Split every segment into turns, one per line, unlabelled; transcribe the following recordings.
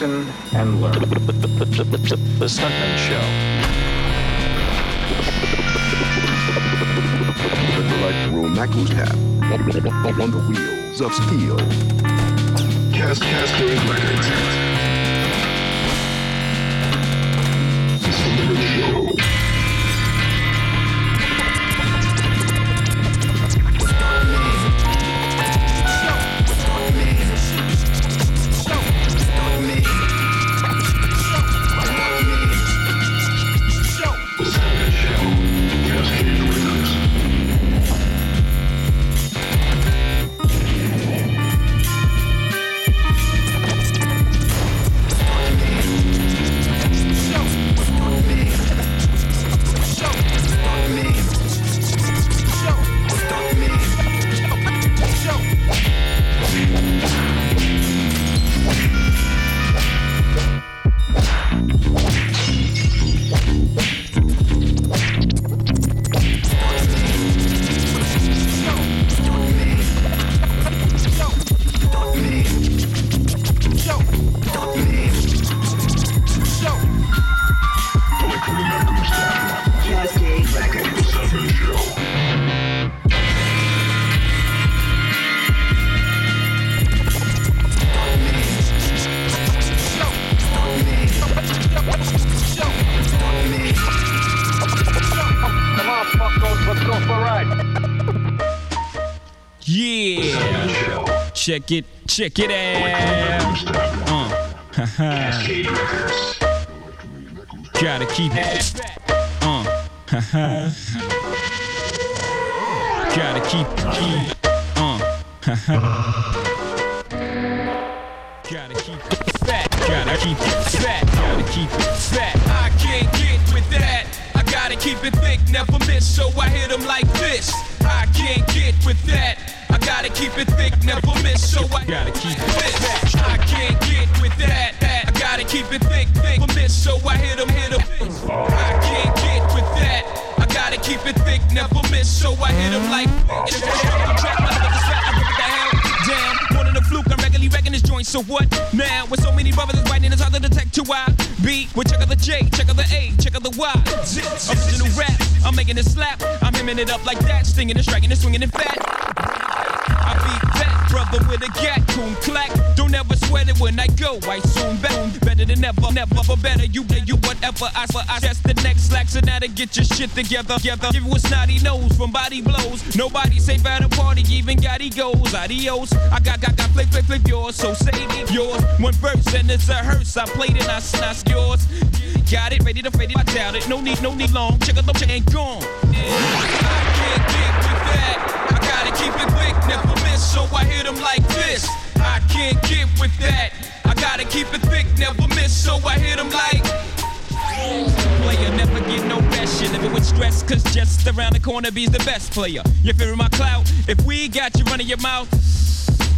listen and learn.
The Stuntman Show.
The delightful Maku tap on the wheels of steel. Cast Cascade Records. The Stuntman Show.
Check it, check it out. Uh, gotta keep it. Uh, gotta keep, keep.
Stinging and striking and swinging and fat. I be that brother with a gat, coon clack. Don't ever sweat it when I go. I soon back. Better than ever, never, but better. You, you, whatever. I, I just the next slack, so now to get your shit together. together. Give you a snotty nose from body blows. Nobody safe at a party, even got egos. Adios. I got, got, got, flip, flip, flip yours. So say it, yours. One verse and it's a hearse. I played it, I snatched yours. Got it, ready to fade it. I doubt it. No need, no need long. Check out the check and gone. I can't get I gotta keep it quick, never miss, so I hit 'em like this. I can't get with that. I gotta keep it thick, never miss, so I hit 'em like. Player never get no rest. You living with stress, cause just around the corner be's the best player. You're fearing my clout? If we got you running your mouth.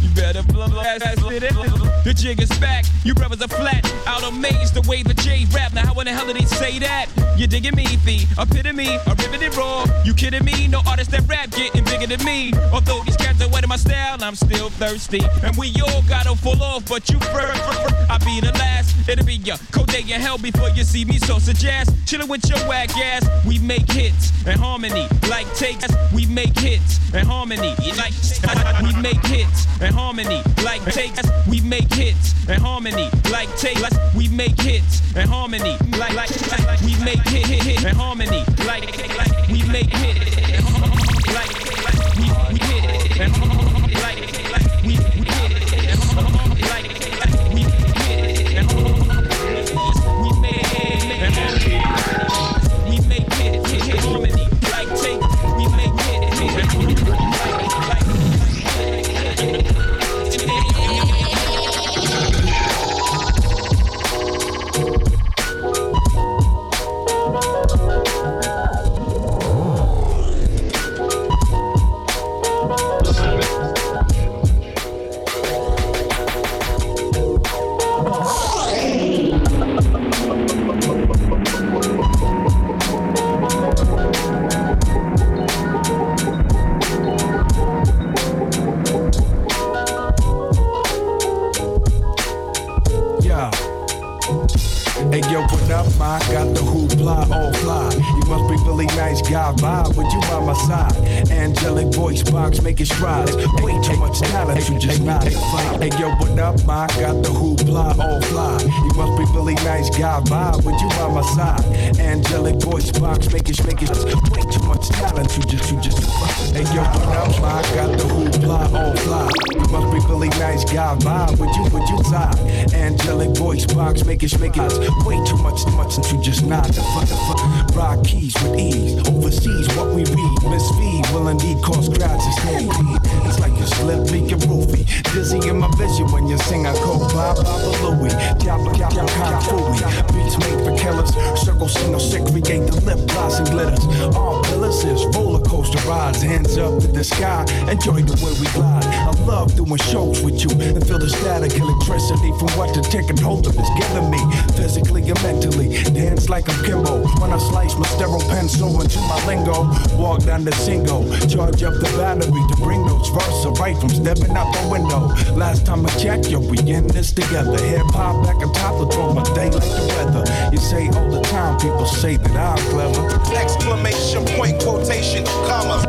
You better blow ass it. The jig is back, you brothers are flat. Out amazed the way the J rap. Now how in the hell did he say that? You digging me, the epitome, a riveted raw. You kidding me? No artist that rap getting bigger than me. Although these cats are wet in my style, I'm still thirsty. And we all gotta fall off, but you first. I'll be the last. It'll be your cold day in hell before you see me. So suggest chillin' with your whack ass. We make hits and harmony, like takes. We make hits and harmony, like we make hits and harmony, like takes. We make hits and harmony, like takes. We make hits and harmony, like like we make hit hit hit and harmony, like like we make hit like like we hit and harmony,
ma. Got the hoopla all fly. You must be really nice guy vibe with you by my side. Angelic voice box making strides. Way too much talent, you just not. Hey yo, what up, ma? Got the hoopla all fly. You must be really nice guy vibe with you by my side. Angelic voice box making making way too much talent, you just you just. Hey yo, what up, ma? Got the hoopla all fly. You must be really nice guy vibe with you with you side. Angelic voice box making making way too much too much, you just not fuck. Rock keys with ease. Overseas, what we read. V will indeed cause crowds to stampede. It's like you slip me a roofie. Dizzy in my vision when you sing a cold Bob Baba Louie. Diablo, Diablo, Kung Fooey. Beats made for killers. Circle, signal, sick, create the lip gloss and glitters. All pillars is roller coaster rides. Hands up to the sky. Enjoy the way we glide. I love doing shows with you and feel the static electricity from what the ticket holder is giving me. Physically and mentally. Dance like I'm Kimbo. When I slice my sterile pencil into my lingo. Walk down the single. Charge up the battery to bring those verses right from stepping out the window. Last time I checked, yo, we in this together. Hip hop back on top of my day like the weather. You say all the time, people say that I'm clever.
Exclamation point, quotation, comma.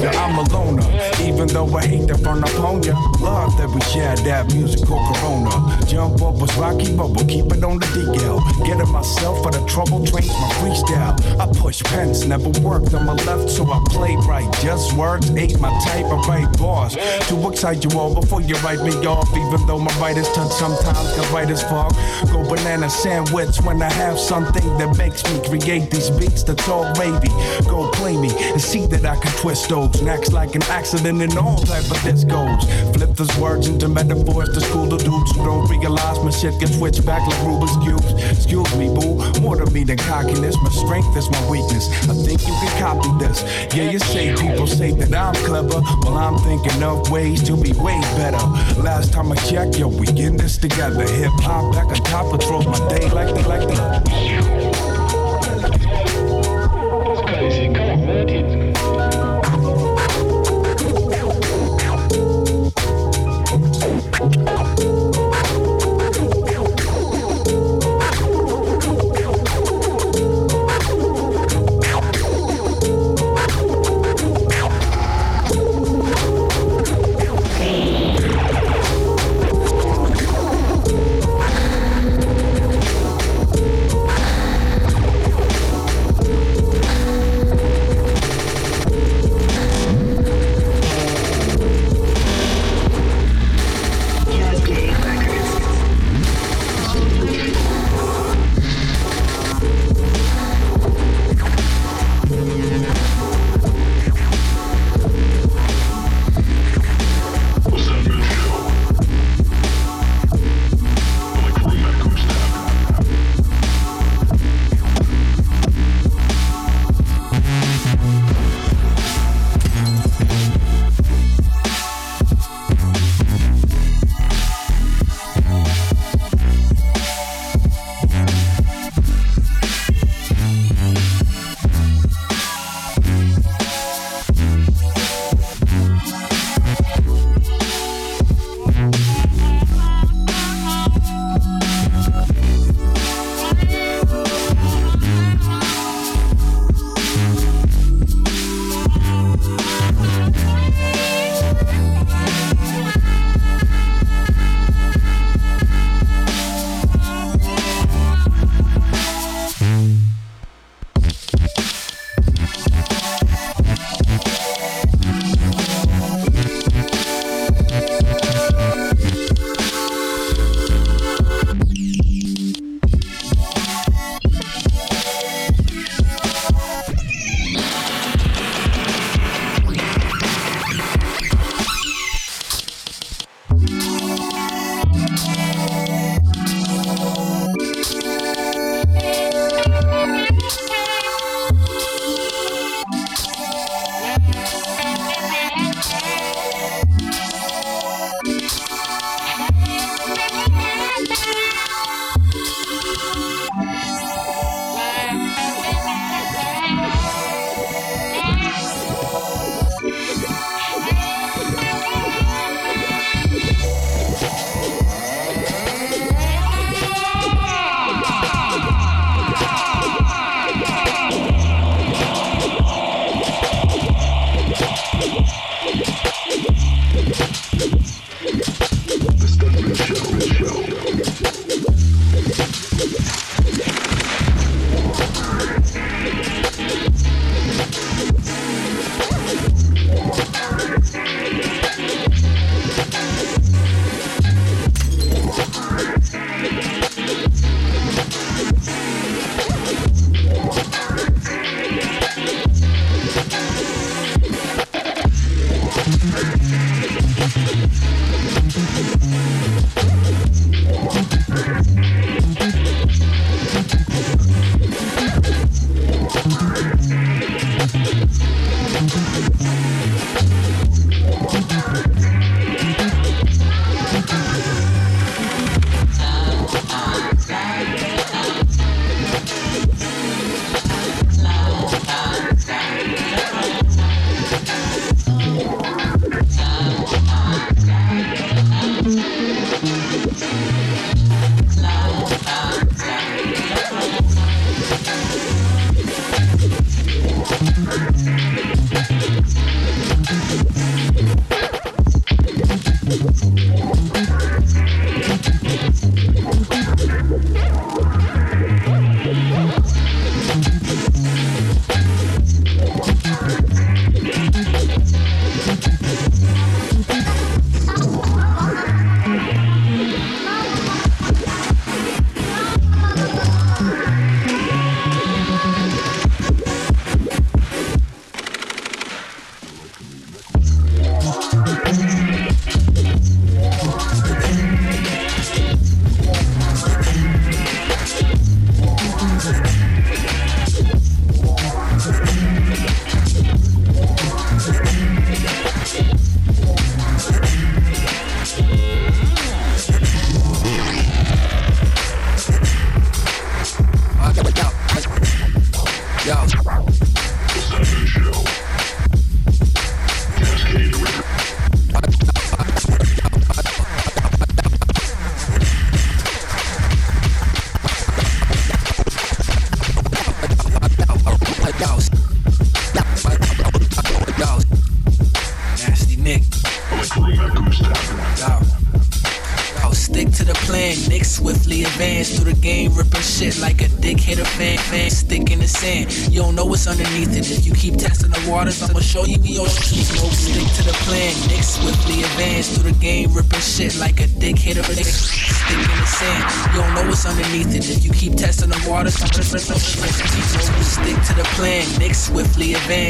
Yeah, I'm a loner, even though I hate to run up ya. Love that we share that musical corona. Jump up was rocky, but we'll keep it on the DL. Getting myself for the trouble trains my freestyle. I push pens, never worked on my left, so I play right. Just words, ain't my type, I write bars. To excite you all before you write me off, even though my writer's touch sometimes can write as fog. Go banana sandwich when I have something that makes me create these beats that's all wavy. Go play me and see that I can twist those necks like an accident and all type of this goes. Flip those words into metaphors to school the dudes who don't realize my shit gets switched back like Rubik's cubes. Excuse me, boo. More to me than cockiness. My strength is my weakness. I think you can copy this. Yeah, you say people say that I'm clever. Well, I'm thinking of ways to be way better. Last time I checked, yo, we in this together. Hip hop back on top throws my day like the like the.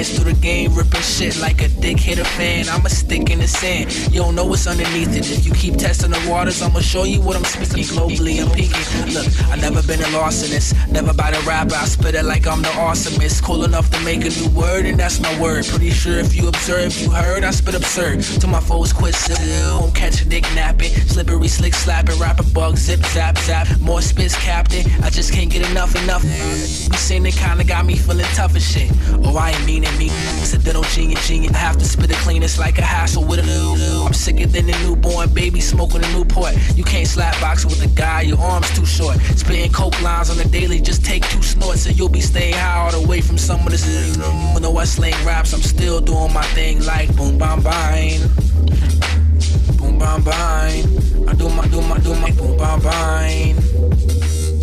through the game, ripping shit like a underneath it. If you keep testing the waters, I'ma show you what I'm speaking globally. I'm peaking. Look, I never been a larcenist. Never by the rapper, I spit it like I'm the awesomest. Cool enough to make a new word, and that's my word. Pretty sure if you observe, you heard, I spit absurd. Till my foes, quit still. Won't catch a dick napping. Slippery, slick, slapping. Rapper bug, zip, zap, zap. More spits, captain. I just can't get enough, enough. You seen it kinda got me feeling tough as shit. Oh, I ain't meaning me. Accidental genius, genius. I have to spit it clean, it's like a hassle with a new. I'm sicker than a newborn baby smoking a Newport. You can't slap boxing with a guy, your arms too short. Spitting coke lines on the daily, just take two snorts and you'll be staying high all the way from some of this. You know I sling raps, I'm still doing my thing like boom, bam, bang. Boom, bam, bang. I do my, do my, do my boom, bam, bang.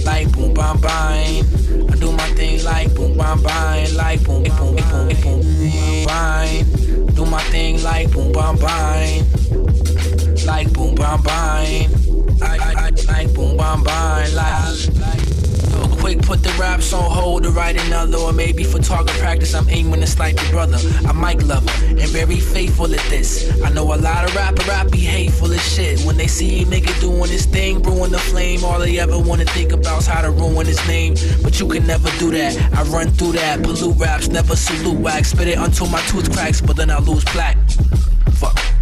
Like boom, bam, bang. I do my thing like boom, bam, bang. Like boom, boom, boom, boom, boom, bang. Do my thing like boom, bam, bang like boom bam bang. I, I, I, like boom bam bang. Like, raps on hold to write another, or maybe for target practice. I'm aiming to snipe your brother. I'm Mike Lover and very faithful at this. I know a lot of rapper rap be hateful as shit. When they see a nigga doing his thing, brewing the flame, all they ever wanna think about is how to ruin his name. But you can never do that. I run through that, pollute raps, never salute wax. Spit it until my tooth cracks, but then I lose plaque. Fuck.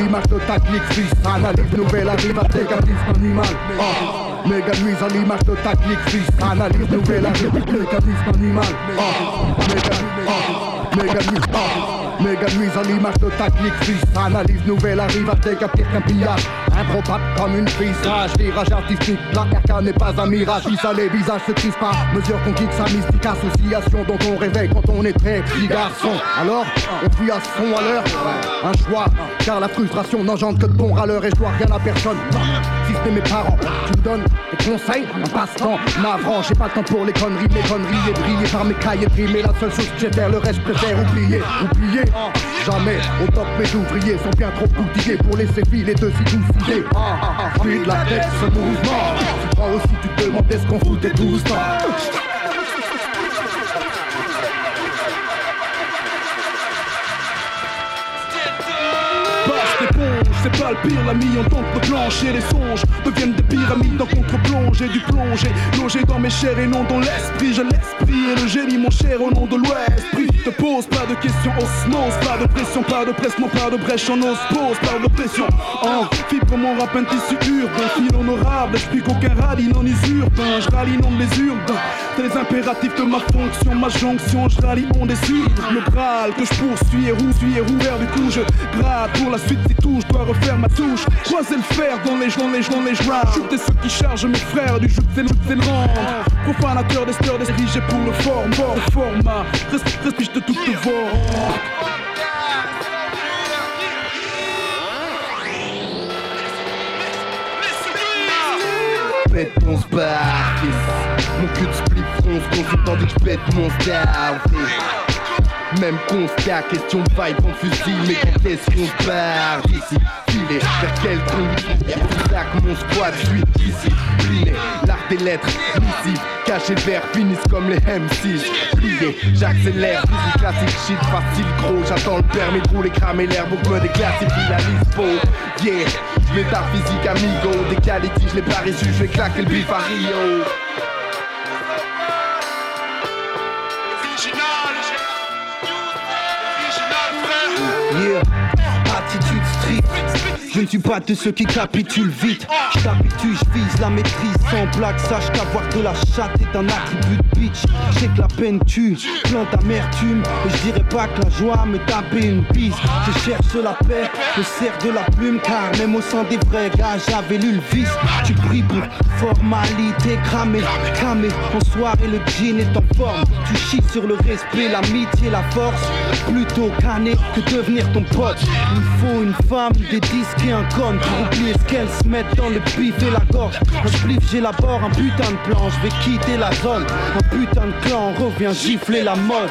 L'image de technique suisse. Analyse nouvelle arrive à mécanisme animal. Oh. À l'image de technique suisse. Analyse nouvelle arrive mécanisme animal. Oh. Méga, oh. Méga oh. Méga nuise à l'image de technique suisse Analyse nouvelle arrive à décaper qu'un pillage Improbable comme une visage Virage artistique, la RK n'est pas un mirage ça les visages se crissent pas Mesure qu'on quitte sa mystique association Dont on réveille quand on est très petit garçon Alors, on fuit à son à l'heure Un choix, car la frustration n'engendre que de bons râleurs Et je dois rien à personne Si ce n'est mes parents, tu me donnes des conseils Un passe-temps navrant, j'ai pas le temps pour les conneries Mes conneries et briller par mes cahiers Mais la seule chose que j'ai le reste je préfère oublier Oublier Jamais au top mes ouvriers sont bien trop outillés pour laisser filer de si douces idées. Ah, de la tête ce mouvement. Tu aussi tu te demandes ce qu'on foutait tout ça.
C'est pas le pire, l'ami, on tente de plancher les songes deviennent des pyramides en contre-plongée du plongé, logé dans mes chairs et non dans l'esprit, je l'esprit et le génie, mon cher, au nom de l'ouest. Te pose pas de questions, osmose, pas de pression, pas de presse, non pas de brèche en pose pas de pression. En mon rap, un tissu urbain, fil honorable, j'explique qu'aucun rallye non usurpe, je rallie non les urbains. C'est les impératifs de ma fonction, ma jonction, je rallie on des Le bral que je poursuis et roux, suis rouvert du coup, je gratte pour la suite, c'est tout, je dois refaire ma touche. Croiser le fer dans les joints, les joints, les joints. Shooter ceux qui chargent mes frères du jeu, le rang. Profanateur des steurs, dirigé pour le format, le format. Respire de toutes voix.
Pète spark. Mon cul de split fronce consultant dès que je pète mon star même constat, question de vibe en fusil, mais quand est-ce qu'on se d'ici? Filer vers quel trou Là mon squad, suis discipliné. L'art des lettres, missives, caché vert, finissent comme les M6 Plié, j'accélère, physique classique, shit facile gros J'attends le permis de rouler, cramer l'air, pour me déclassifie la lispo Yeah, métaphysique amigo, qualités, je pas reçu, je vais claquer le bif Je ne suis pas de ceux qui capitulent vite. Je t'habitue, je vise la maîtrise sans blague. Sache qu'avoir de la chatte est un attribut de bitch. Je que la peine tue, plein d'amertume. Et je dirais pas que la joie me tapait une bise. Je cherche la paix, je sers de la plume. Car même au sein des vrais gars, j'avais lu le vice. Tu pries pour formalité cramée, cramé. En soirée, le jean est en forme. Tu chies sur le respect, l'amitié, la force. Plutôt canner que devenir ton pote. Il faut une femme, des disques un con oublier ce qu'elle se met dans le pif et la gorge. Un spliff, j'élabore un putain de plan, je vais quitter la zone. Un putain de clan revient gifler la mode.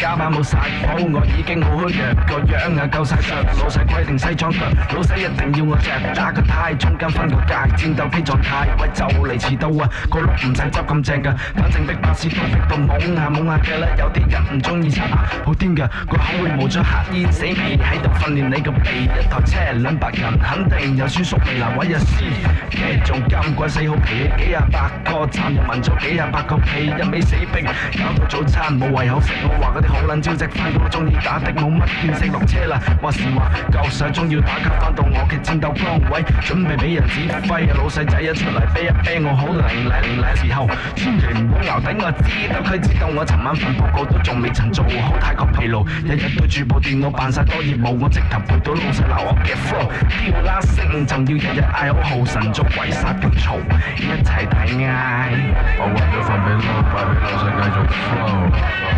加班冇晒好，我已經好虛弱，個樣啊夠晒着，老細規定西裝腳，老細一定要我着，打個呔，中間分個界，戰鬥機狀態，喂就嚟遲到啊，個碌唔使執咁正噶，反正逼巴士都逼到懵下懵下嘅啦，有啲人唔中意刷牙，好癲噶，個口會冒出黑煙，死未喺度訓練你個鼻，一台車兩百人肯定有叔叔未來位日師，嘅仲咁鬼死好皮，幾廿百個站又聞咗幾廿百個屁，一味死逼，搞到早餐冇胃口食，我話嗰啲好撚招積，翻工中意打的冇乜見識落車啦，話時話夠晒鐘要打卡，翻到我嘅戰鬥崗位，準備俾人指揮，老細仔一出嚟啤一啤我好靈靈靈時候，千祈唔好咬頂，我知道佢知道我尋晚份報告都仲未曾做好，太過疲勞，日日對住部電腦扮晒多業務，我直頭背到老細鬧我嘅 flow，跳啦聲仲要日日嗌好號神做鬼殺咁嘈，一齊大嗌。
我揾咗份俾老闆，俾老細繼續 flow。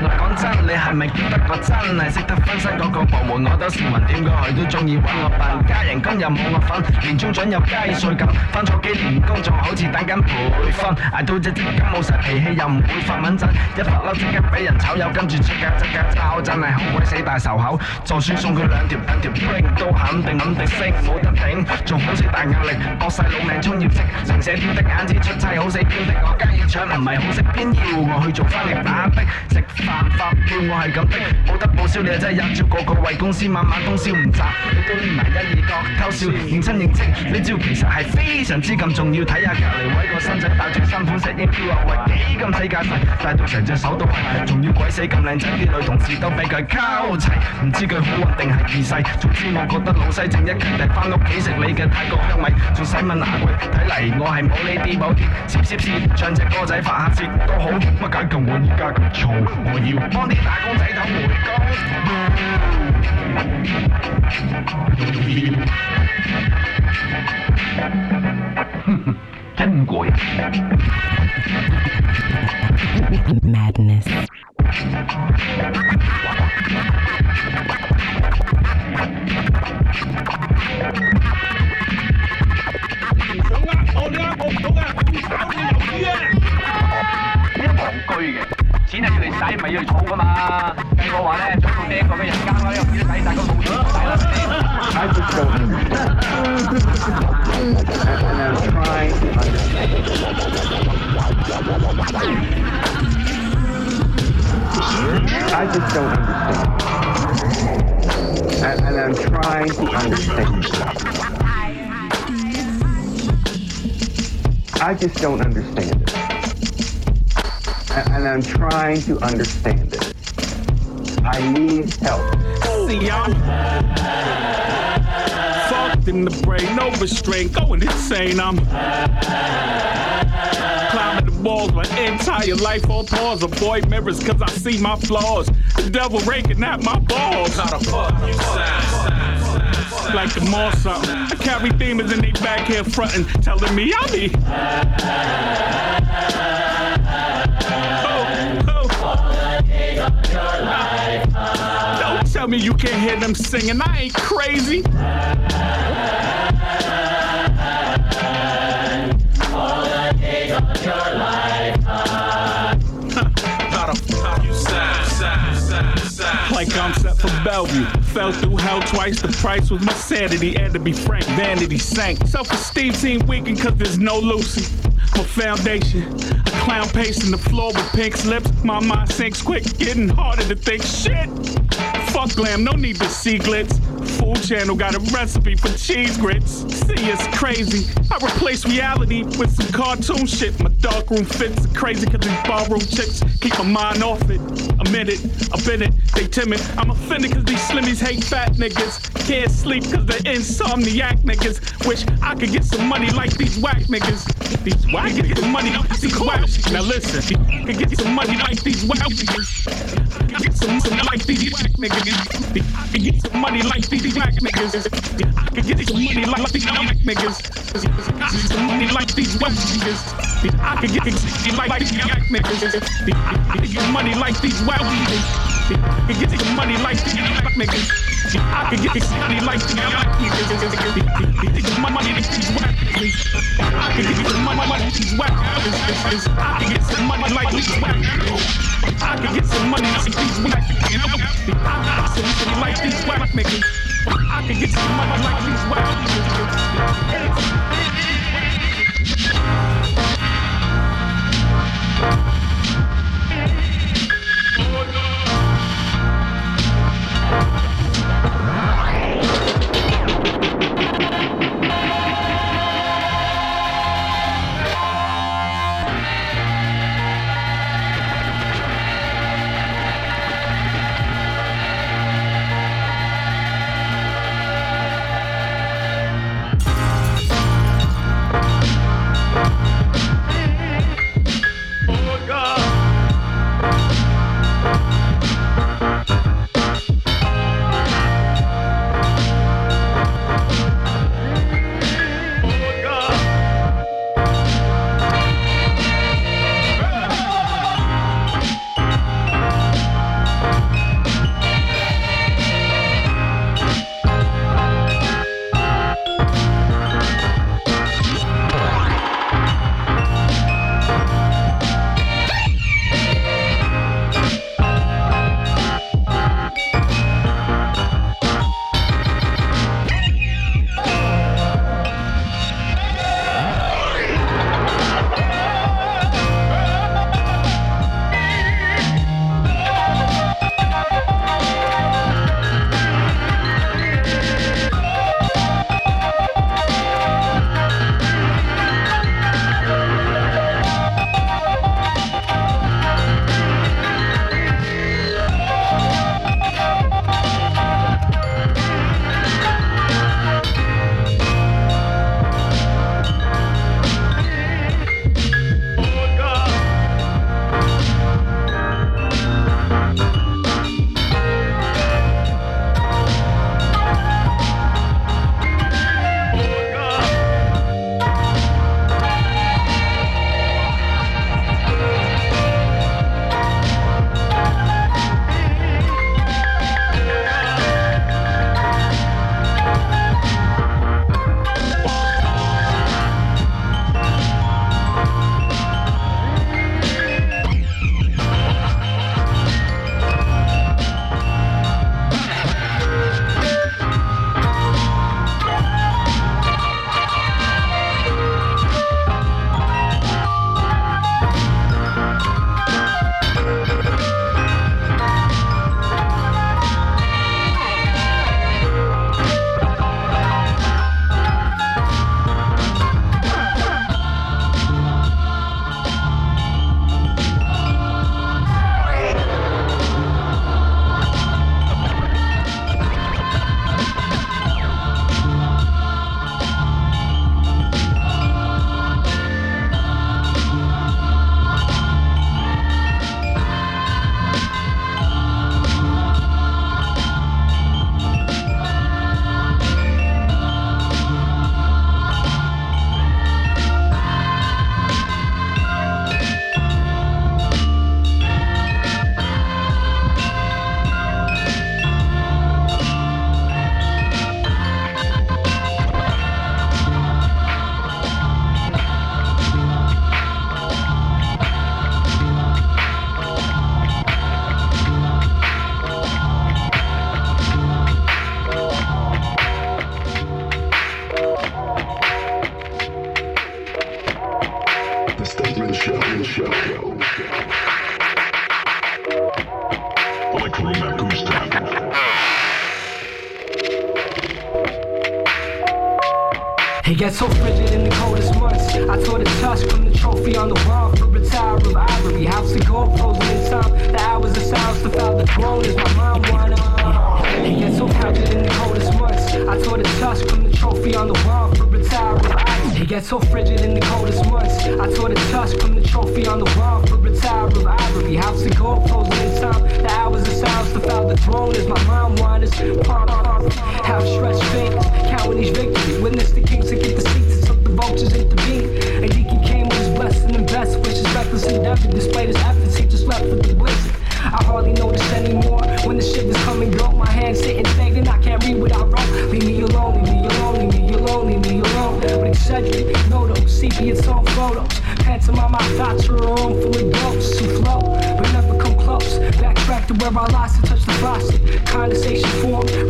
嗱講真，你係咪叫得我真係識得分身嗰個部門？我都市民點過去都中意揾我笨，家人工又冇我份，年終獎有雞碎咁，翻咗幾年工仲好似等緊培訓，捱到只積金冇晒脾氣又唔會發穩陣，一發嬲即刻俾人炒又，跟住出格即刻炒，真係好鬼死大仇口。就算送佢兩條兩條都肯定肯定升，冇得頂，仲好似大壓力，搏晒老命衝業績，成社雕的眼子出差好死標的，我雞要搶唔係好識偏要我去做翻嚟打的，食飯發票我係咁逼，冇得報銷你真係一朝個個為公司晚晚通宵唔賺，你都連埋一二角偷笑，認真認真呢招其實係非常之咁重要，睇下隔離位個新仔帶住新款石英錶啊，喂幾咁世界細，帶到成隻手都係，仲要鬼死咁靚仔，啲女同事都俾佢溝齊，唔知佢好運定係二世，總之我覺得老西正一契弟翻屋企食你嘅泰國香米，仲使問哪位？睇嚟我係冇呢啲冇啲，攝攝攝唱隻歌仔發下泄都好，乜解救我依家咁嘈？我要幫啲打工仔頭回工。真過癮。
Madness.
想呃我你呃我唔到㗎，炒你魷魚啊！
呢個戇居嘅，錢係要嚟使，唔係要嚟儲噶嘛。計我話咧，做到呢個嘅人間啦，又唔知使晒個腦錢使啦
，I just don't understand. And I'm trying to understand. And, and I'm trying to understand. I just don't understand it. And, and I'm trying to understand it. I need help.
See y'all. Fucked in the brain, no restraint, going insane. I'm climbing the walls, my entire life on pause. Avoid mirrors cause I see my flaws. The devil raking at my balls.
How the fuck you sound?
Like the mall something. I carry demons in they back here frontin', telling me I'm me. Tell me you can't hear them singing. I ain't crazy. Like I'm set for Bellevue. Fell through hell twice. The price was my sanity. And to be frank, vanity sank. Self-esteem seemed weakened cause there's no Lucy. My foundation. A clown pacing the floor with pink slips. My mind sinks quick, getting harder to think. Shit! Fuck glam, no need to see glitz. food channel got a recipe for cheese grits. See, it's crazy. I replace reality with some cartoon shit. My darkroom fits are crazy cause these ballroom chicks keep my mind off it. In it, I've been it, they timid. I'm offended cause these slimmies hate fat niggas. Can't sleep cause they're insomniac niggas. Wish I could get some money like these whack niggas. These whack get some money like these whack. Now listen, I could get some money like these. I could get some, some like these whack niggas. I could get some money like these whack niggas. I could get some money like these whack niggas. I could get some money like these whack niggas. I could get some money like these whack niggas. I could get money like these whack niggas. I could get some money like these whack niggas. I could get money like niggas. Money. I could get some money like these whack. I could get some money like these whack. I could get some money like these whack. I could get some money like these whack. I could get some money like these whack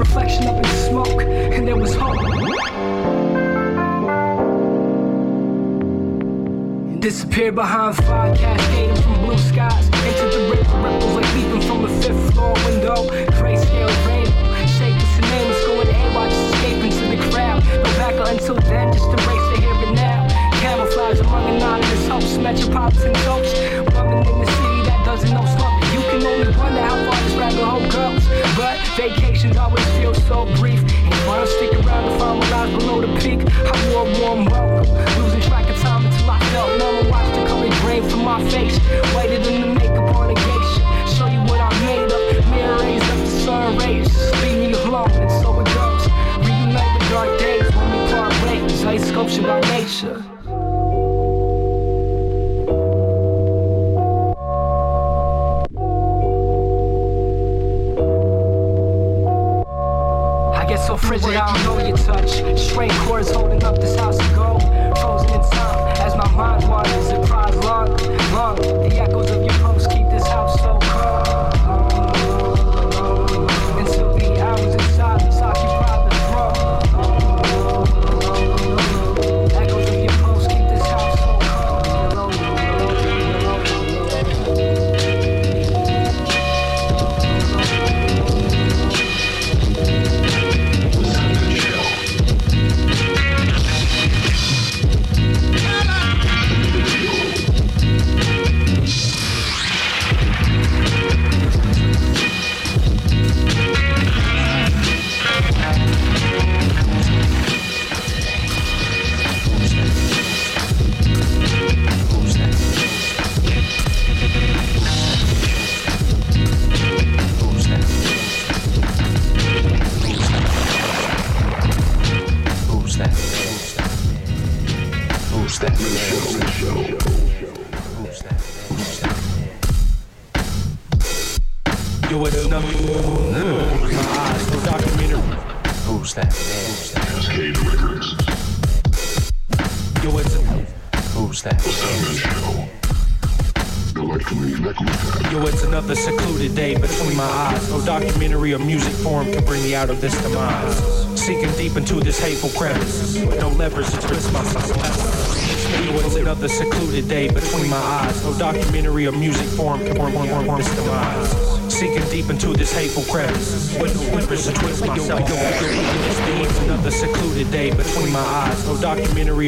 reflection up in smoke, and there was hope. Disappeared behind fire, cascading from blue skies into the river ripples like leaping from a fifth floor window. Grayscale rainbow, and nameless, going AWOL, just escaping to the crowd. No backup until then, just embrace the here and now. Camouflage among anonymous hopes, metropolitan coach. Woman in the city that doesn't know slump. Can only wonder how far this rabbit hole goes. But vacations always feel so brief. Ain't wanna stick around to find my lies below the peak. I wore a warm welcome, losing track of time until I felt numb and watched the color drain from my face. Whiter than the makeup on a geisha. Show you what I made of. Mirror rays up the sun rays. Leave me alone, and so it goes. Reunite the dark days when we part ways. Ice sculpture by nature. Frigid, I don't know your touch. Straight chords holding up this house of gold. Frozen in time as my mind wanders and cries long, long. The echoes of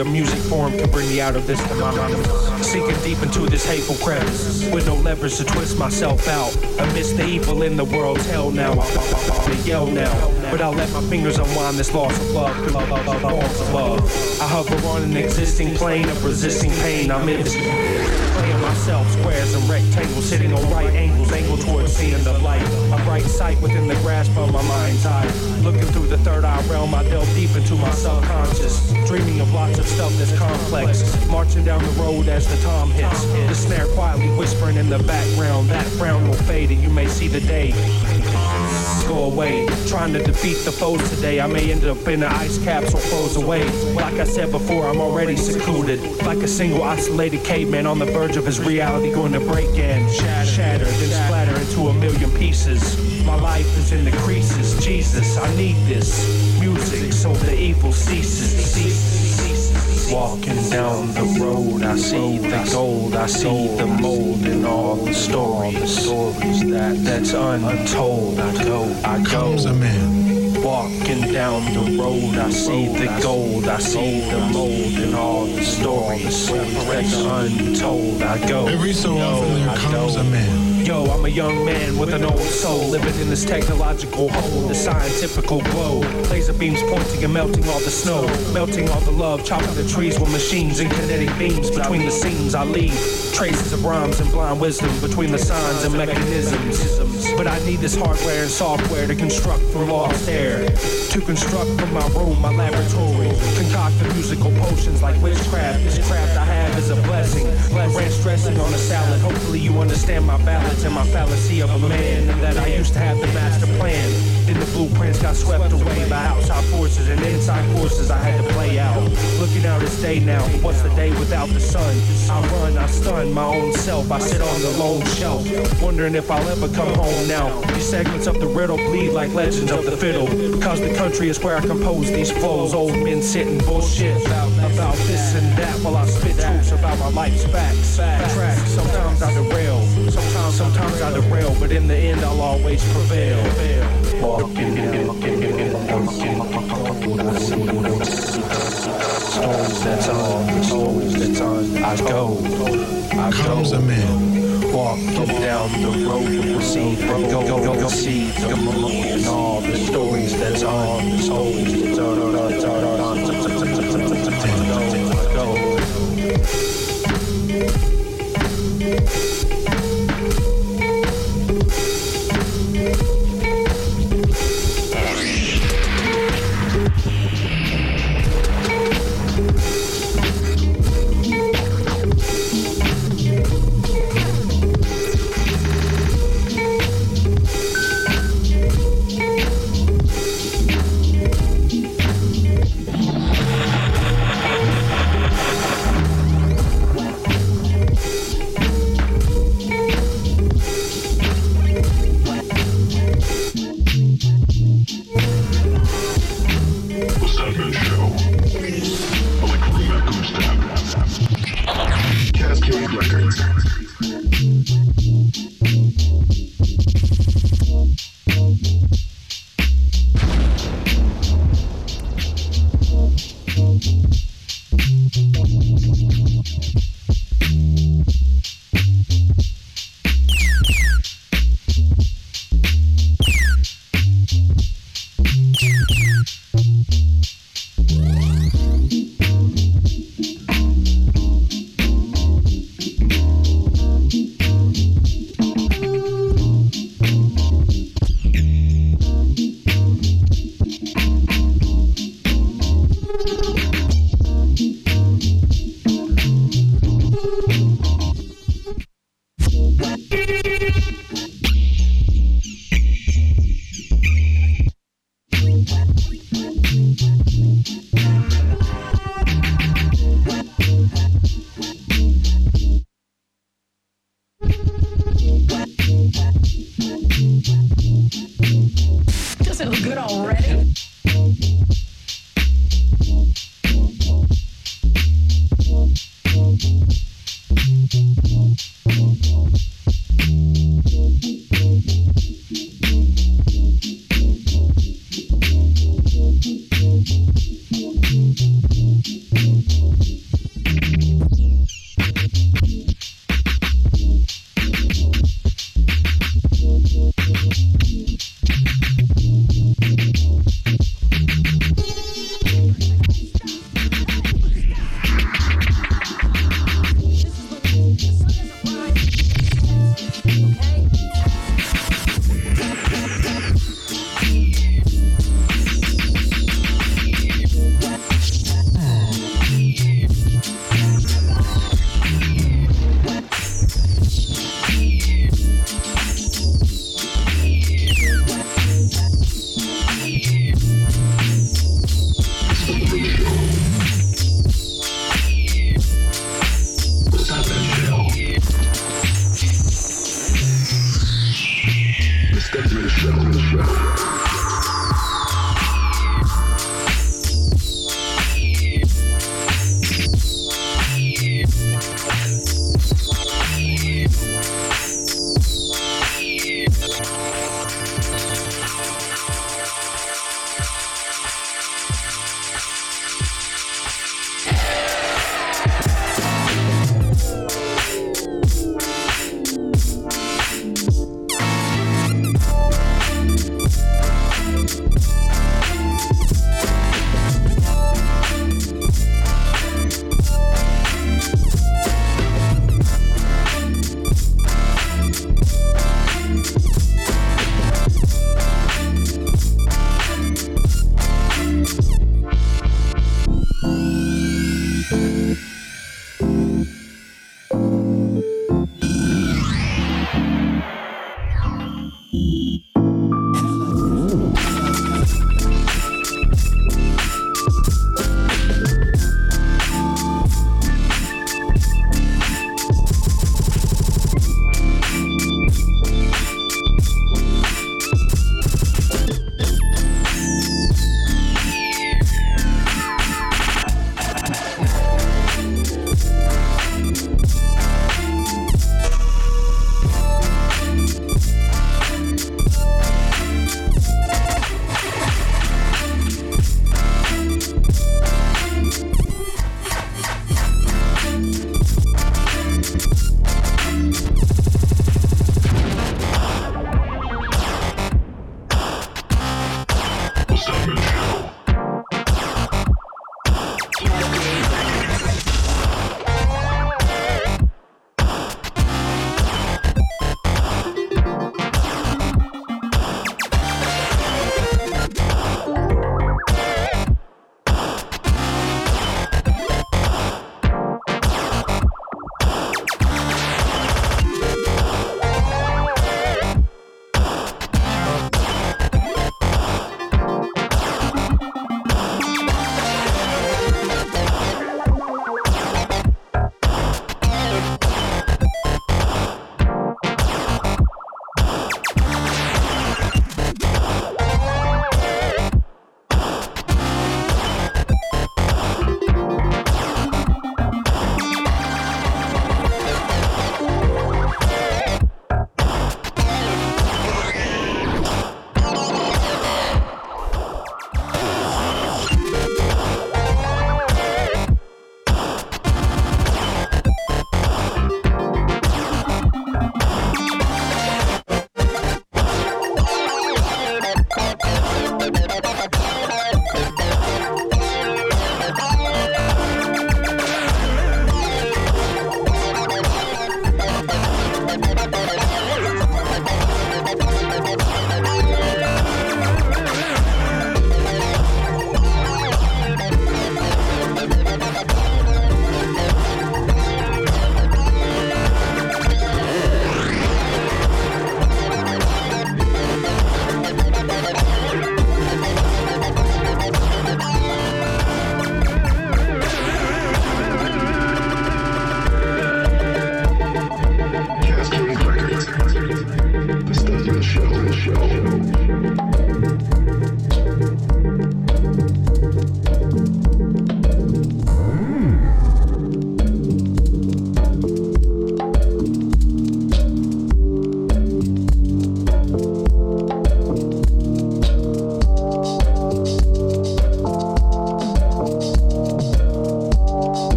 documentary music form can bring me out of this demise. Sinking deep into this hateful crevice. With no levers to twist myself out. Amidst the evil in the world's hell now. I yell now. But I'll let my fingers unwind this loss of love. Love, love, love, of love. I hover on an existing plane of resisting pain. I'm in. Playing myself squares and rectangles, sitting on right angles, angle towards seeing the light. A bright sight within the grasp of my mind's eye. Looking through the third eye realm, I delve deep into my subconscious. Dreaming of lots of stuff that's complex. Marching down the road as the tom hits. The snare quietly whispering in the background. That frown will fade and you may see the day go away. Trying to defeat the foes today. I may end up in an ice capsule, froze away. Like I said before, I'm already secluded. Like a single isolated caveman on the verge of his reality going to break and shatter, then splatter into a million pieces. My life is in the creases. Jesus, I need this music so the evil ceases. ceases. Walking down the road, I see the gold, I see the mold in all the stories, stories that that's untold. I go, I go.
Comes a man.
Walking down the road, I see the gold, I see the mold and all the stories that's untold. I go,
Every so often there
I
comes a man.
Yo, I'm a young man with an old soul, living in this technological hole. The scientifical glow, laser beams pointing and melting all the snow, melting all the love, chopping the trees with machines and kinetic beams. Between the scenes, I leave traces of rhymes and blind wisdom between the signs and mechanisms. But I need this hardware and software to construct from lost air, to construct from my room, my laboratory, concoct the musical potions like witchcraft. This craft I have is a blessing. Ranch dressing on a salad. Hopefully you understand my balance and my fallacy of a man, and that I used to have the master plan. Then the blueprints got swept away by outside forces and inside forces I had to play out. Looking out this day now, what's the day without the sun? I run, I stun my own self. I sit on the lone shelf, wondering if I'll ever come home now. These segments of the riddle bleed like legends of the fiddle, because the country is where I compose these flows. Old men sitting bullshit about, about this and that while I spit truths about my life's facts. Track. Sometimes I derail, sometimes sometimes I derail, but in the end I'll always prevail. Stories that's on, stories that's on. I go, I
Comes
go.
a man.
Walking down the road, we see, go, go, go, see the moon all the stories that's on, the stories that's on, that's on, that's on, that's on, go, go.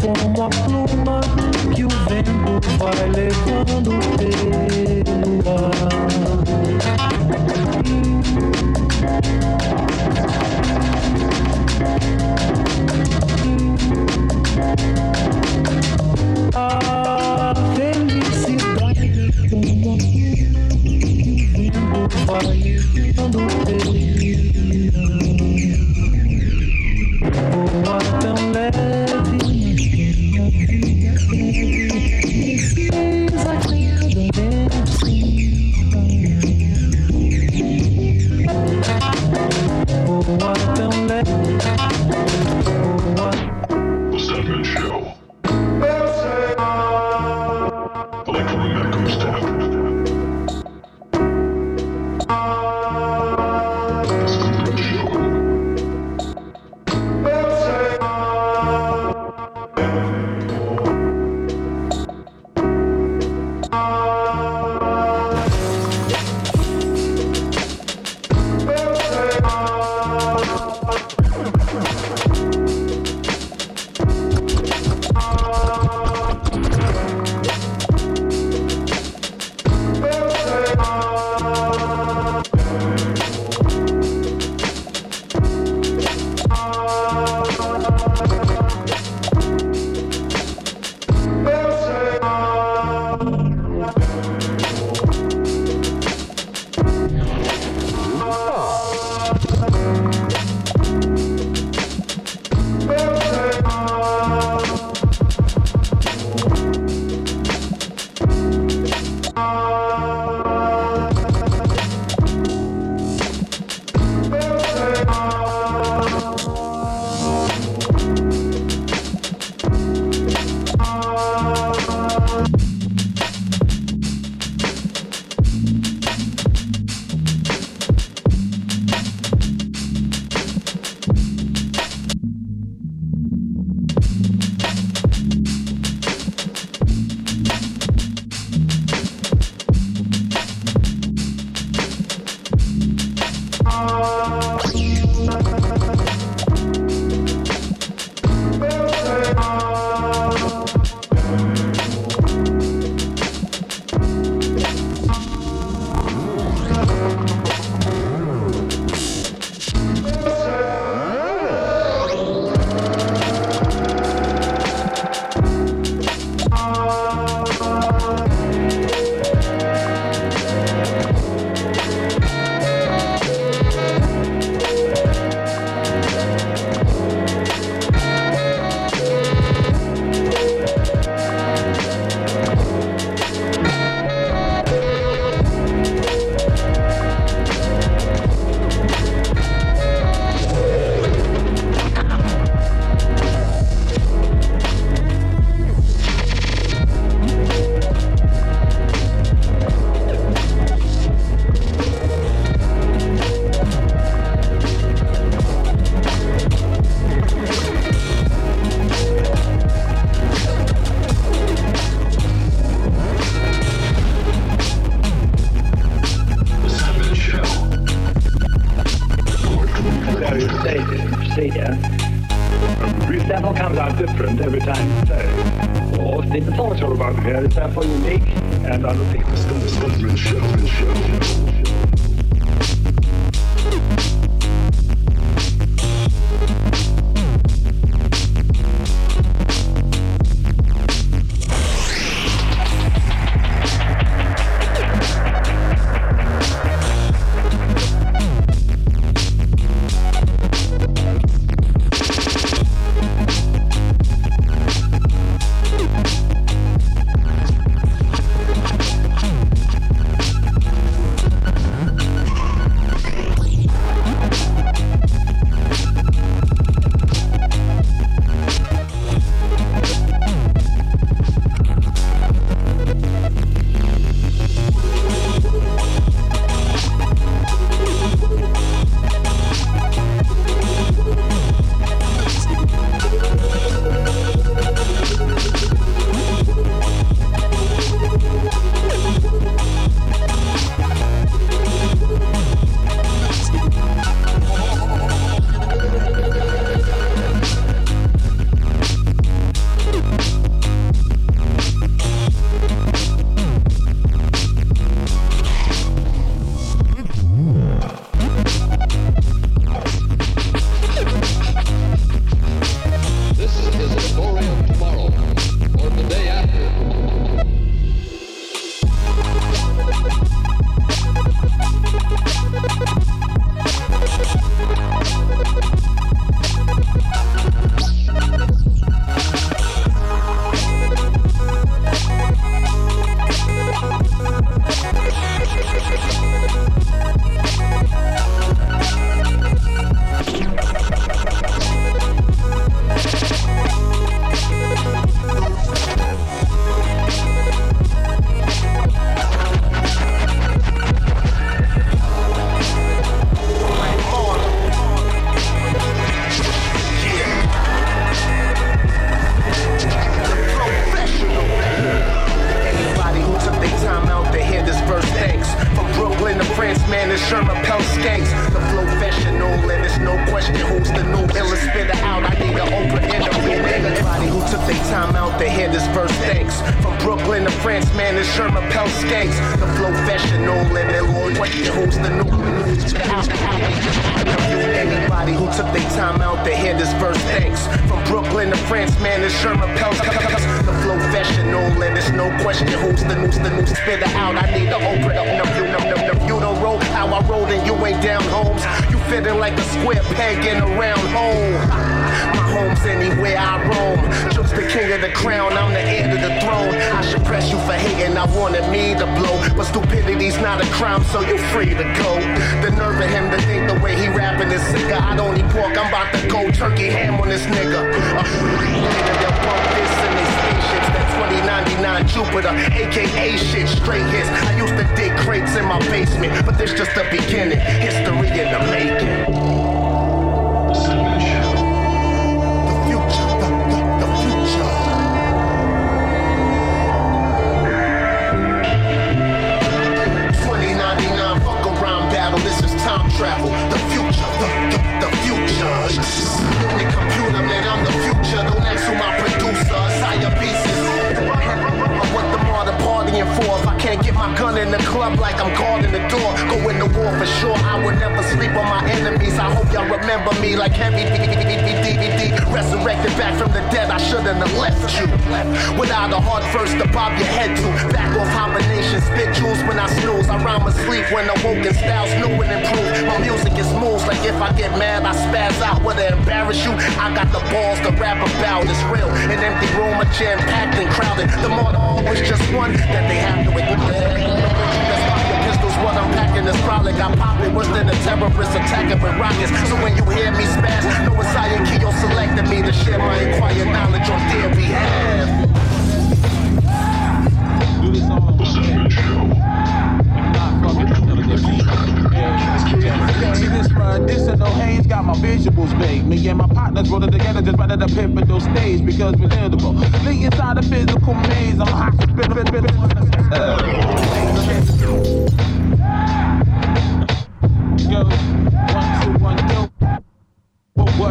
como a pluma que o vento vai levando pelo ar. A felicidade como a pluma que o vento vai levando pelo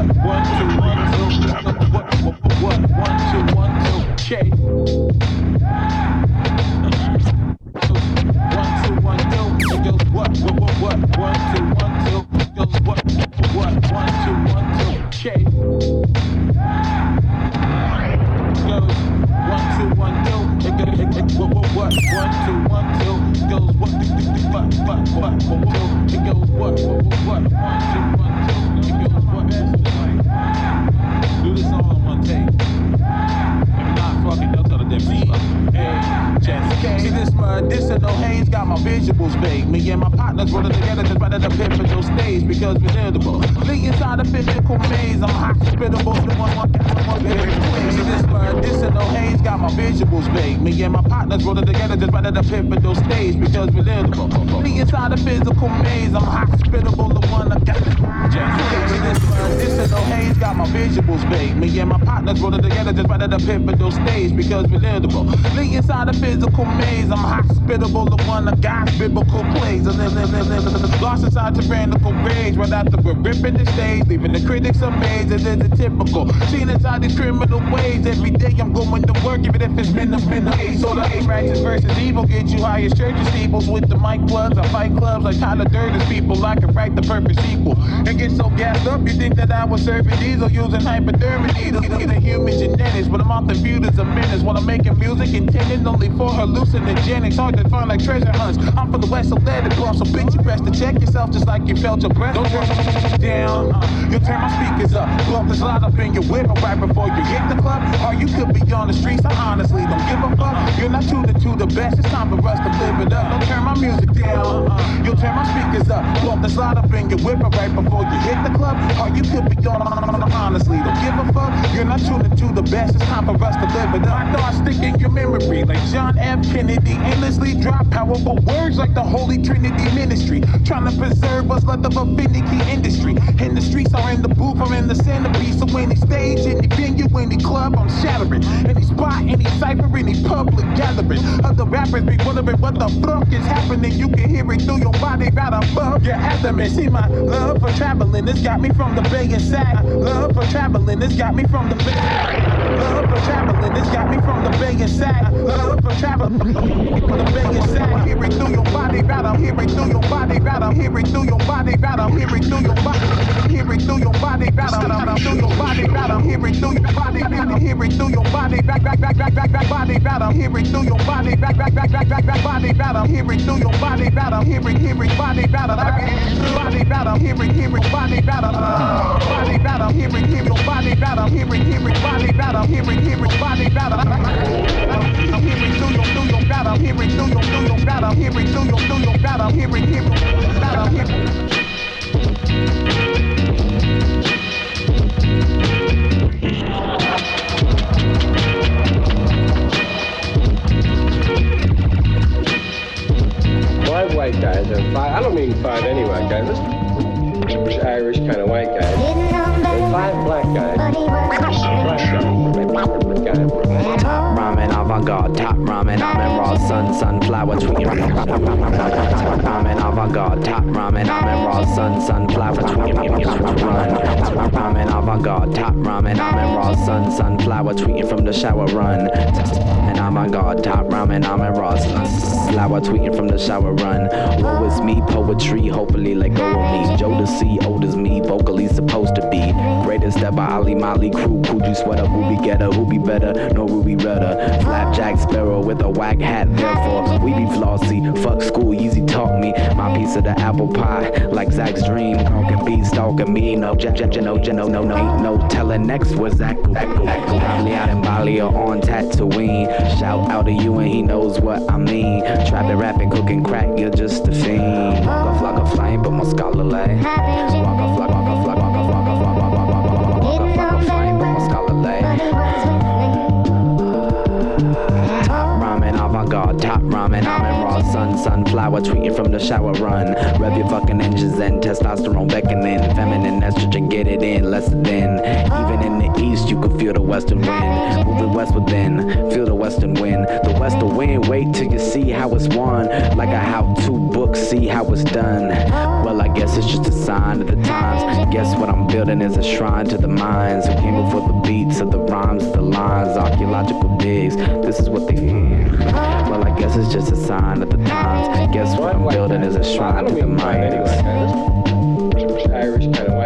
What what one
two one two? What what what one two one two? Check. One two one two. It goes what what what what one two one two. It goes what what one two one two. Check. Goes one two one two. It goes it, it, what what what one two one two. Goes what what what what what what. It goes what what what what one one two. Jess. See this medicinal haze got my visuals vague. Me and my partners rolling together just right at the pivotal stage because we're irritable. Lee inside a physical maze, I'm hospitable. The one, one, one, See this medicinal haze got my visuals vague. Me and my partners rolling together just right at the pivotal stage because we're irritable. Lee inside a physical maze, I'm hospitable. The one I got. This medicinal haze got my visuals vague. Me and my partners rolling together just right the pivotal stage because we're irritable. Lee inside a physical maze, I'm hospitable. The got biblical plays. Lost inside tyrannical rage right after we're the stage, leaving the critics amazed. It is typical. Seen inside these criminal ways. Every day I'm going to work, if it's been a been a day. So the eight righteous versus evil get you higher churches, steeples with the mic plugs. I fight clubs like Tyler Durden's people. I can write the perfect sequel and get so gassed up. You think that I was serving diesel using hypodermic needles? Either human genetics, but I'm often viewed as a menace when I'm making music intended only for hallucinogenics. Hard to find like treasure hunts. I'm from the west, so let it blow. So bitch, you best to check yourself just like you felt your breath. Don't turn down. Uh, you turn my speakers up. Bump the slide up in your whip it right before you hit the club. Or you could be on the streets. I honestly don't give a fuck. You're not true to two the best. It's time for us to live it up. Don't turn my music down. Uh, you'll turn my speakers up. Bump the slide up in your whip it right before you hit the club. Or you could be on honestly don't give a fuck. You're not true to the best. It's time for us to live it. My thoughts stick in your memory like John F. Kennedy. Endlessly drop powerful words like the Holy Trinity ministry. Trying to preserve us like the finicky industry. In the streets or in the booth or in the centerpiece. So any stage, any venue, any club, I'm shattering. Any spot, any cipher, any public gathering. Other rappers be wondering what the fuck is happening. You can hear it through your body, right above your abdomen. See my love for traveling, it's got me from the Bay and Sac. Love for traveling, it's got me from the Bay. Love for traveling, it's got me from the Bay and Sac. Love for traveling, from the Bay and Sac. Hear it through your body, right? I'm hearing through your body, right? I'm hearing through your body, right? I'm hearing through your body, hearing through your body, right? I'm through your body, right? I'm hearing through your body, I'm hearing through your body, back, back, back, back, back, back, body, right? I'm hearing through your body, back, back, back, back, back, back, body, right? I'm hearing through your body, right? I'm hearing, hearing body, right? Body? I'm hearing, hearing body, right? Uh, body, right? I'm hearing, hearing body? I'm hearing, hearing body? I'm hearing, hearing body, right? Uh, I'm hearing through your, your, right? I'm hearing through your, your, right? I'm hearing through your, your, right? I'm hearing, hearing? I'm hearing.
White guys and five, I don't mean five any white guys, just Irish kind of white guys. And five black guys.
Top ramen avant-garde, top ramen, I'm in raw sun, sunflower tweeting. Top ramen avant-garde, top ramen, I'm in raw sun, sunflower tweeting. Top ramen avant-garde, top ramen, I'm in raw sun, sunflower tweeting from the shower run. And I'm in avant-garde. top ramen, I'm in raw sun. sunflower tweeting from the shower run. Woe is me, poetry, hopefully let go of me. Jodeci, old as me, vocally supposed to be. Greatest ever, Ali Molly crew, could Coogi sweater, Ruby getter, who be better, no Ruby redder. Flapjack sparrow with a whack hat, therefore we be flossy. Fuck school, easy talk me. My piece of the apple pie, like Zach's dream. Talking beat, stalking me, no, j- j- no, j- no, no, no, no telling next was Zach. Probably out in Bali or on Tatooine. Shout out to you and he knows what I mean. Trapping, rapping, cooking crack, you're just a fiend. Walk off like a flame, but my scholarly. Walk off like, walk off like, walk off, walk off, walk off, walk off, walk off, walk off like a flame, but my scholarly. Top sun, sunflower, tweeting from the shower run. Rev your fucking engines and testosterone beckoning. Feminine estrogen, get it in, less than. Even in the east, you can feel the western wind. Moving westward then, feel the western wind. The western wind, wait till you see how it's won. Like a how-to book, see how it's done. Well, I guess it's just a sign of the times. Guess what I'm building is a shrine to the minds who came before the beats of the rhymes, the lines, archaeological digs. This is what they fear. Well, I guess it's just a sign of the times. Guess what I'm building is a shrine to the minds.
Irish kind of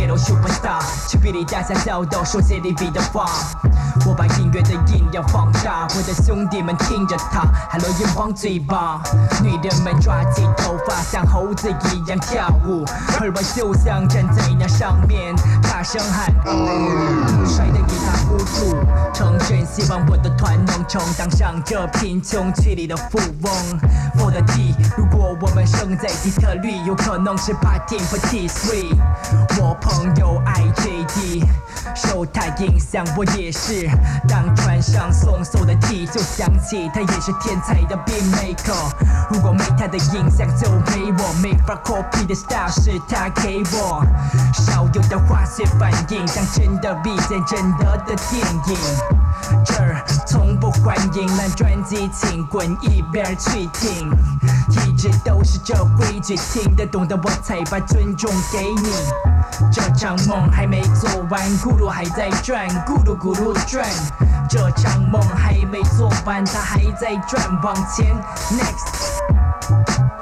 Ghetto Superstar，去比你大家笑都说 City B 的话。我把音乐的音量放大，我的兄弟们听着它，还落眼往嘴巴。女人们抓起头发，像猴子一样跳舞，而我就像站在那上面，大声喊，摔得一塌糊涂。诚真希望我的团能充当上这贫穷区里的富翁。For the T，如果我们生在底特律，有可能是 Party for T3。我朋友 IJD，受他影响，我也是。当穿上松松的 T，就想起他也是天才的 beat maker。如果没他的影响，就没我，没法 copy 的 style 是他给我。少有的化学反应，像真的比真的的电影。这儿从不欢迎烂专辑，请滚一边去听。一直都是这规矩，听得懂的我才把尊重给你。这场梦还没做完，咕噜还在转，咕噜咕噜转。这场梦还没做完，它还在转，往前。next。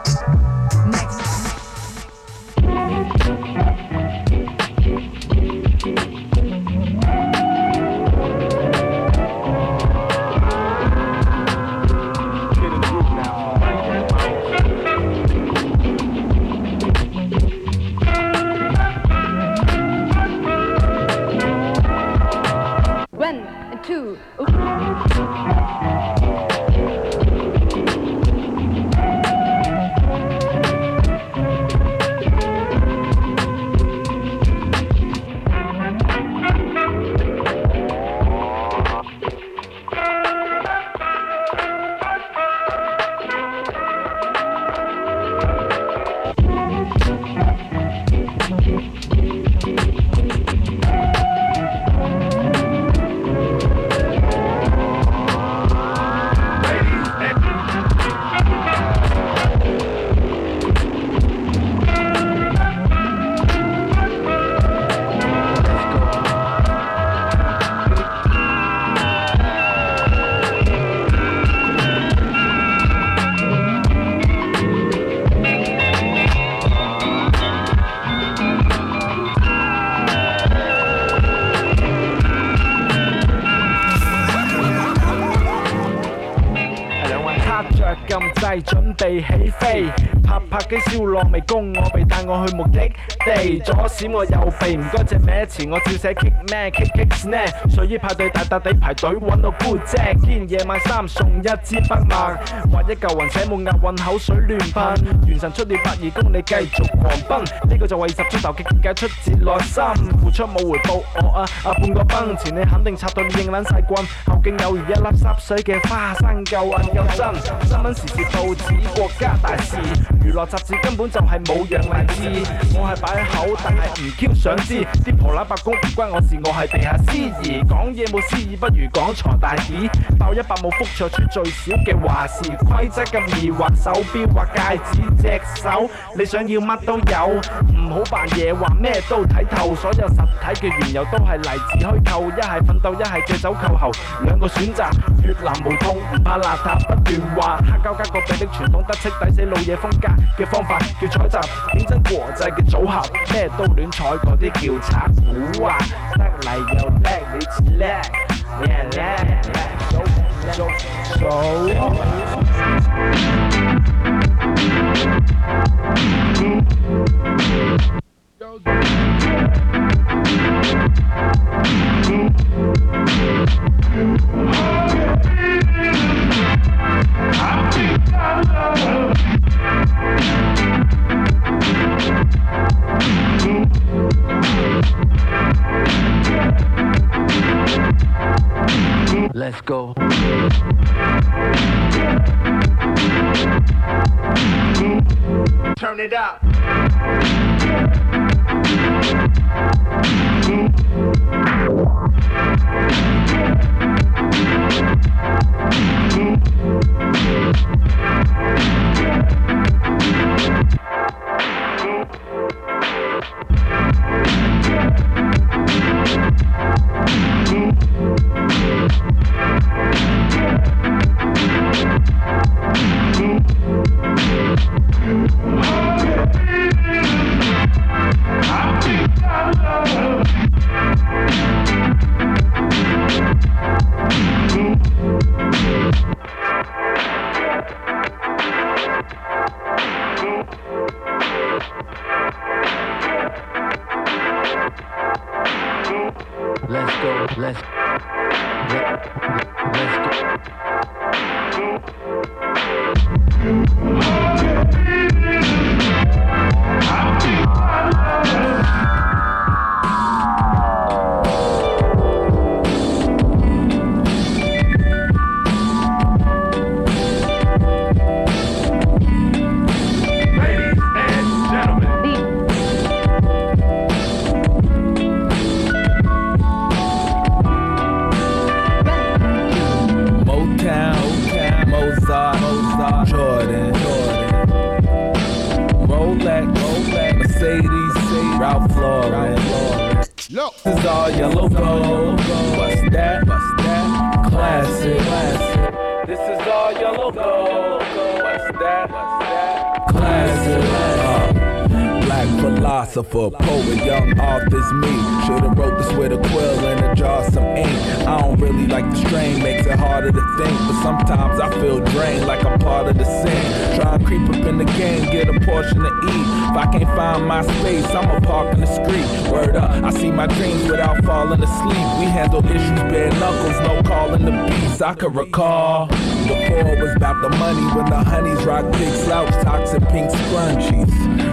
地起飛。拍拍機燒落未攻我鼻，帶我去目的地。左閃我右避，唔該隻咩詞我照寫 kick 咩 kick kick snare。睡衣派對大笪地排隊揾到姑姐，堅夜晚三送一支筆墨，畫一嚿雲寫滿押韻口水亂噴。元神出了百二公里繼續狂奔，呢、個就係二十出頭嘅境界出自內心，付出冇回報我啊啊半個崩，前你肯定插到你應撚晒棍，後勁有如一粒濕水嘅花生夠硬夠真。新聞時事報紙國家大事，娛樂雜誌根本就係冇樣勵志。我係擺口，但係唔 Q 想知，啲婆乸白宮唔關我事，我係地下司儀，講嘢冇詩意，不如講床大椅，爆一百冇覆卓出最少嘅話事規則咁易畫手錶畫戒指隻手，你想要乜都有， 唔好扮嘢話咩都睇透，所有實體嘅緣由都係嚟自虛構，一係奮鬥，一係借酒扣喉，兩個選擇，越南無痛唔怕邋遢，不斷話黑膠加個比的傳統得戚抵死老嘢風格嘅方法叫採集，認真國際嘅組合，咩都亂睬嗰啲叫賊古惑，得嚟又叻，你似叻，叻叻叻，數數
數。
Can recall before it was about the money when the honeys rock big slouch, toxic pink scrunchies.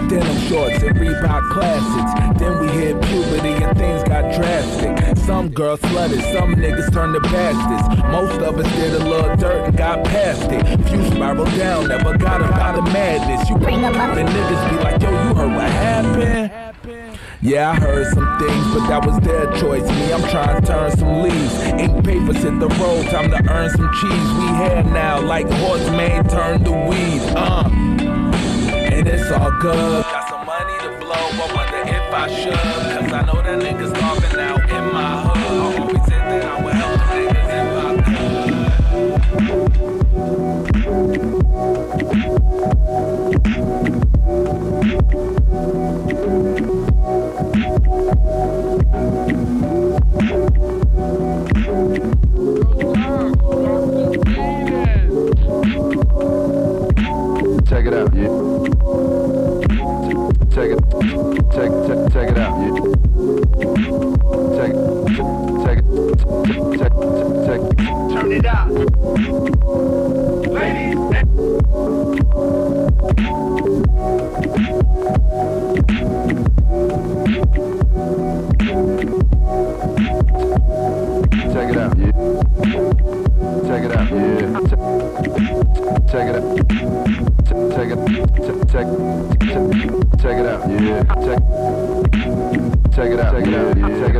Denim shorts and Reebok classics. Then we hit puberty and things got drastic. Some girls flooded, some niggas turned to bastards. Most of us did a little dirt and got past it. Few spiraled down, never got them out of madness. You bring up and niggas be like, yo, you heard what happened? Yeah, I heard some things, but that was their choice. Me, I'm trying to turn some leaves. Ink papers hit the road, time to earn some cheese. We here now, like horse mane turn to weed. Uh, and it's all good. Got some money to blow, I wonder if I should. Cause I know that niggas starving out in my hood. I always said that I would help the niggas if I could.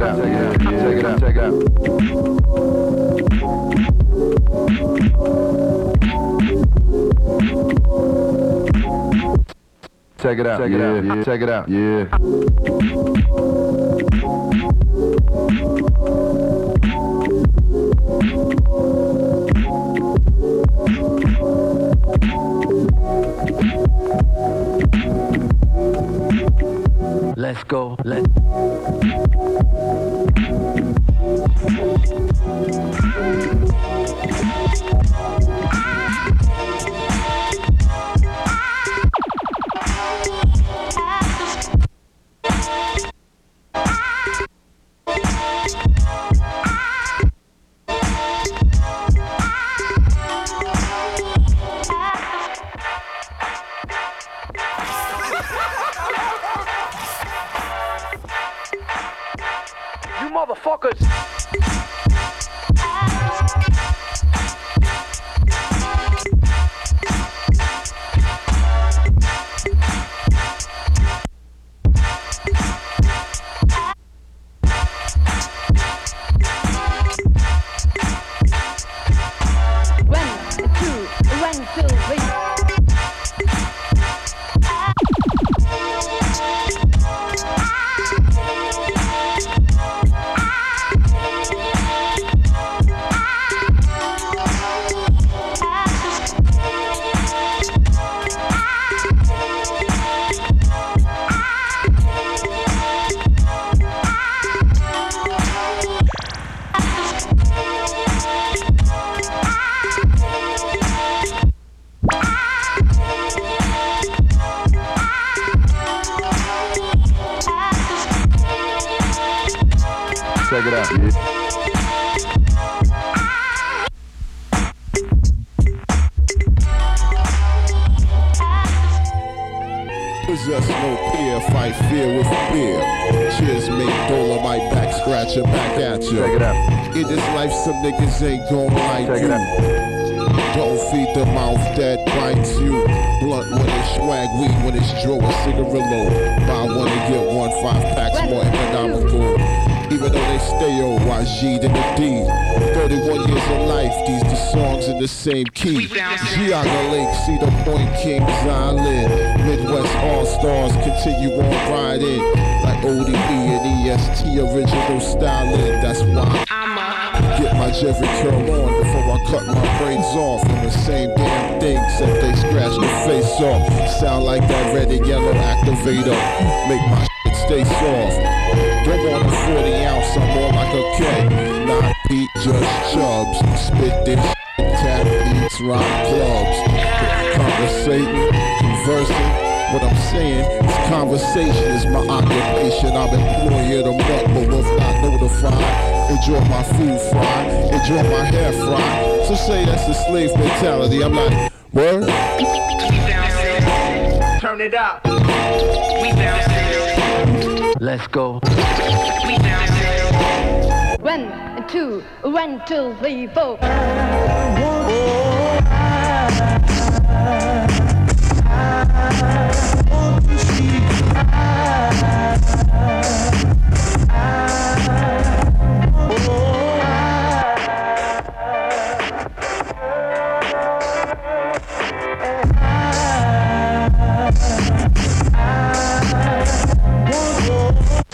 Out. Check it out, check
it
out, yeah. Check it out, check it out. Check it out, check it out, yeah. Check it out, yeah.
Let's go. Let.
Some niggas ain't gon' like
Check
you.
it.
Don't feed the mouth that bites you. Blunt when it's swag, weed when it's draw a cigarillo. Buy one and get one, five packs more economical. Even though they stay old, YG than the D. 31 years of life, these the songs in the same key. Geauga Lake, Cedar Point Kings Island. Midwest All Stars continue on riding. Like ODB and EST original styling. That's why Get my Jheri curl on before I cut my braids off. And the same damn thing, except they scratch the face off. Sound like that red and yellow activator. Make my shit stay soft. Don't want a 40 ounce, I'm more like a K. Not Pete, just chubs. Spit this shit, tap beats, rock clubs. Conversating, conversing. What I'm saying is conversation is my occupation. I'm employee of the month, but was not notified. Enjoy my food fry, enjoy my hair fry. So say that's the slave mentality. I'm like, word?
Turn it up.
Let's go.
One, two, one, two, three, four.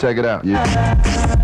Check it out, yeah.